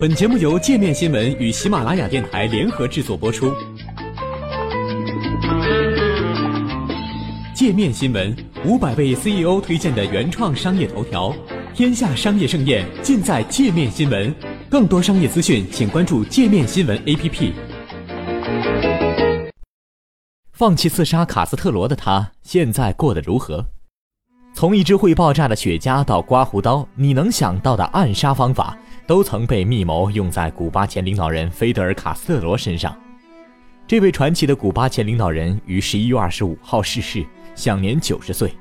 本节目由界面新闻与喜马拉雅电台联合制作播出。界面新闻五百位 CEO 推荐的原创商业头条，天下商业盛宴尽在界面新闻。更多商业资讯，请关注界面新闻 APP。放弃刺杀卡斯特罗的他，现在过得如何？从一只会爆炸的雪茄到刮胡刀，你能想到的暗杀方法。都曾被密谋用在古巴前领导人菲德尔·卡斯特罗身上。这位传奇的古巴前领导人于十一月二十五号逝世，享年九十岁。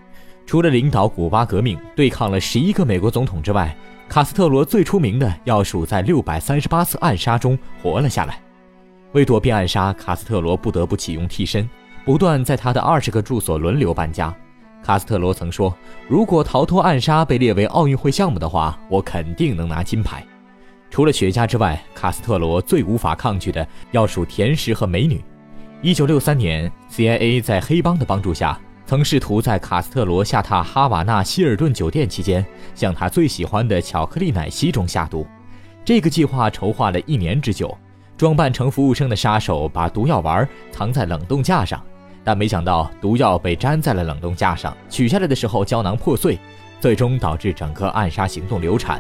除了领导古巴革命、对抗了十一个美国总统之外，卡斯特罗最出名的要数在六百三十八次暗杀中活了下来。为躲避暗杀，卡斯特罗不得不启用替身，不断在他的二十个住所轮流搬家。卡斯特罗曾说：“如果逃脱暗杀被列为奥运会项目的话，我肯定能拿金牌。”除了雪茄之外，卡斯特罗最无法抗拒的要数甜食和美女。一九六三年，CIA 在黑帮的帮助下，曾试图在卡斯特罗下榻哈瓦那希尔顿酒店期间，向他最喜欢的巧克力奶昔中下毒。这个计划筹划了一年之久。装扮成服务生的杀手把毒药丸藏在冷冻架上，但没想到毒药被粘在了冷冻架上，取下来的时候胶囊破碎，最终导致整个暗杀行动流产。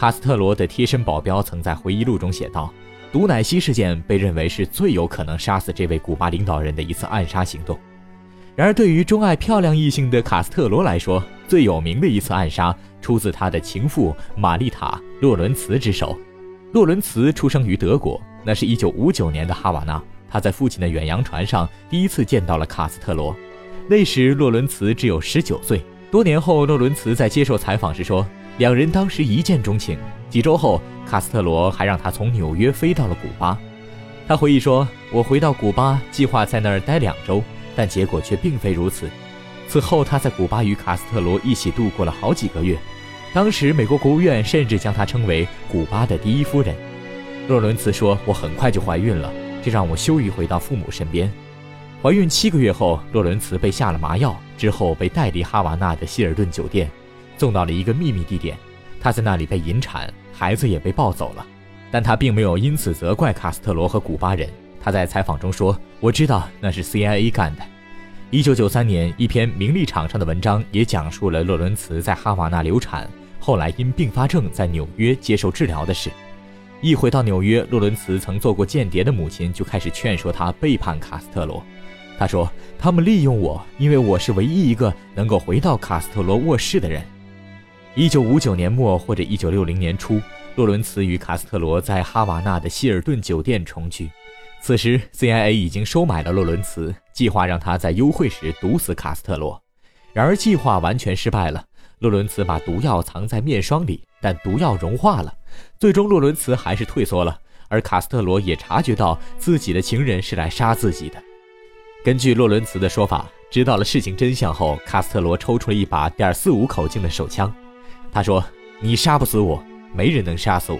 卡斯特罗的贴身保镖曾在回忆录中写道：“毒奶昔事件被认为是最有可能杀死这位古巴领导人的一次暗杀行动。”然而，对于钟爱漂亮异性的卡斯特罗来说，最有名的一次暗杀出自他的情妇玛丽塔·洛伦茨之手。洛伦茨出生于德国，那是一九五九年的哈瓦那。他在父亲的远洋船上第一次见到了卡斯特罗，那时洛伦茨只有十九岁。多年后，洛伦茨在接受采访时说。两人当时一见钟情，几周后，卡斯特罗还让他从纽约飞到了古巴。他回忆说：“我回到古巴，计划在那儿待两周，但结果却并非如此。此后，他在古巴与卡斯特罗一起度过了好几个月。当时，美国国务院甚至将他称为古巴的第一夫人。”洛伦茨说：“我很快就怀孕了，这让我羞于回到父母身边。”怀孕七个月后，洛伦茨被下了麻药，之后被带离哈瓦那的希尔顿酒店。送到了一个秘密地点，他在那里被引产，孩子也被抱走了，但他并没有因此责怪卡斯特罗和古巴人。他在采访中说：“我知道那是 CIA 干的。”一九九三年，一篇名利场上的文章也讲述了洛伦茨在哈瓦那流产，后来因并发症在纽约接受治疗的事。一回到纽约，洛伦茨曾做过间谍的母亲就开始劝说他背叛卡斯特罗。他说：“他们利用我，因为我是唯一一个能够回到卡斯特罗卧室的人。”一九五九年末或者一九六零年初，洛伦茨与卡斯特罗在哈瓦那的希尔顿酒店重聚。此时，CIA 已经收买了洛伦茨，计划让他在幽会时毒死卡斯特罗。然而，计划完全失败了。洛伦茨把毒药藏在面霜里，但毒药融化了。最终，洛伦茨还是退缩了。而卡斯特罗也察觉到自己的情人是来杀自己的。根据洛伦茨的说法，知道了事情真相后，卡斯特罗抽出了一把点四五口径的手枪。他说：“你杀不死我，没人能杀死我。”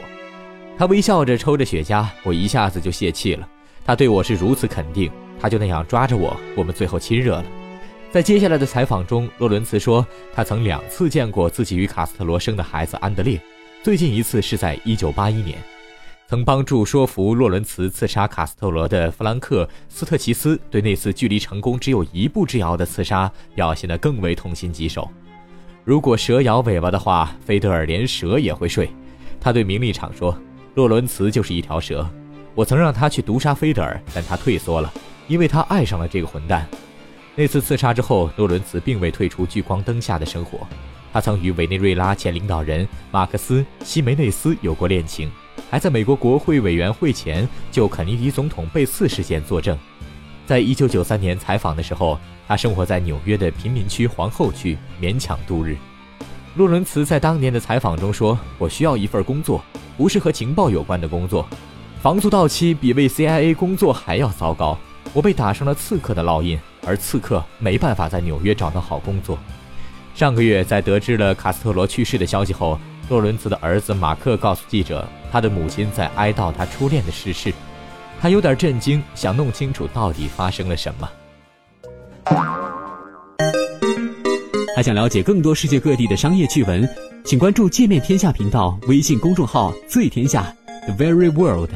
他微笑着抽着雪茄，我一下子就泄气了。他对我是如此肯定，他就那样抓着我，我们最后亲热了。在接下来的采访中，洛伦茨说，他曾两次见过自己与卡斯特罗生的孩子安德烈，最近一次是在1981年。曾帮助说服洛伦茨刺杀卡斯特罗的弗兰克·斯特奇斯，对那次距离成功只有一步之遥的刺杀表现得更为痛心疾首。如果蛇咬尾巴的话，菲德尔连蛇也会睡。他对名利场说：“洛伦茨就是一条蛇。我曾让他去毒杀菲德尔，但他退缩了，因为他爱上了这个混蛋。”那次刺杀之后，洛伦茨并未退出聚光灯下的生活。他曾与委内瑞拉前领导人马克思·西梅内斯有过恋情，还在美国国会委员会前就肯尼迪总统被刺事件作证。在一九九三年采访的时候。他生活在纽约的贫民区皇后区，勉强度日。洛伦茨在当年的采访中说：“我需要一份工作，不是和情报有关的工作。房租到期比为 CIA 工作还要糟糕。我被打上了刺客的烙印，而刺客没办法在纽约找到好工作。”上个月，在得知了卡斯特罗去世的消息后，洛伦茨的儿子马克告诉记者，他的母亲在哀悼他初恋的逝世。他有点震惊，想弄清楚到底发生了什么。还想了解更多世界各地的商业趣闻，请关注“界面天下”频道微信公众号“最天下”。the very world。